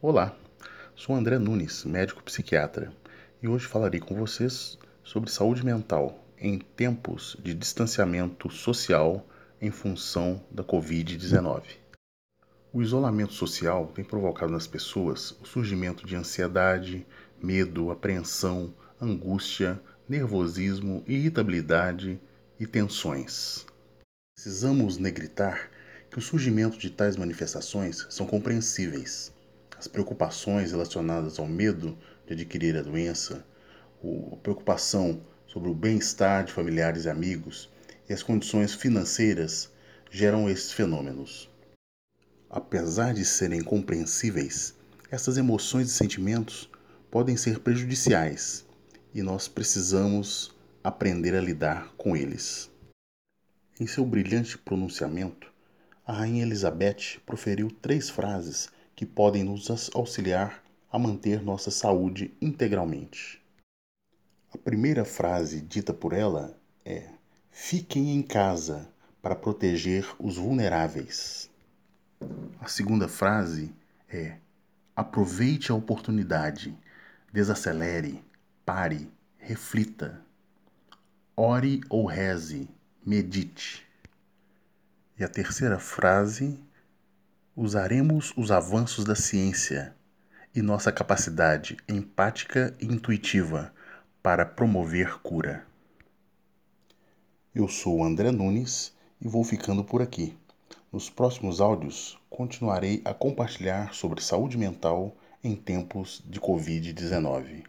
Olá, sou André Nunes, médico psiquiatra, e hoje falarei com vocês sobre saúde mental em tempos de distanciamento social em função da Covid-19. O isolamento social tem provocado nas pessoas o surgimento de ansiedade, medo, apreensão, angústia, nervosismo, irritabilidade e tensões. Precisamos negritar que o surgimento de tais manifestações são compreensíveis. As preocupações relacionadas ao medo de adquirir a doença, a preocupação sobre o bem-estar de familiares e amigos e as condições financeiras geram esses fenômenos. Apesar de serem compreensíveis, essas emoções e sentimentos podem ser prejudiciais e nós precisamos aprender a lidar com eles. Em seu brilhante pronunciamento, a Rainha Elizabeth proferiu três frases que podem nos auxiliar a manter nossa saúde integralmente. A primeira frase dita por ela é: Fiquem em casa para proteger os vulneráveis. A segunda frase é: aproveite a oportunidade, desacelere, pare, reflita, ore ou reze, medite. E a terceira frase: usaremos os avanços da ciência e nossa capacidade empática e intuitiva para promover cura. Eu sou André Nunes e vou ficando por aqui. Nos próximos áudios, continuarei a compartilhar sobre saúde mental em tempos de Covid-19.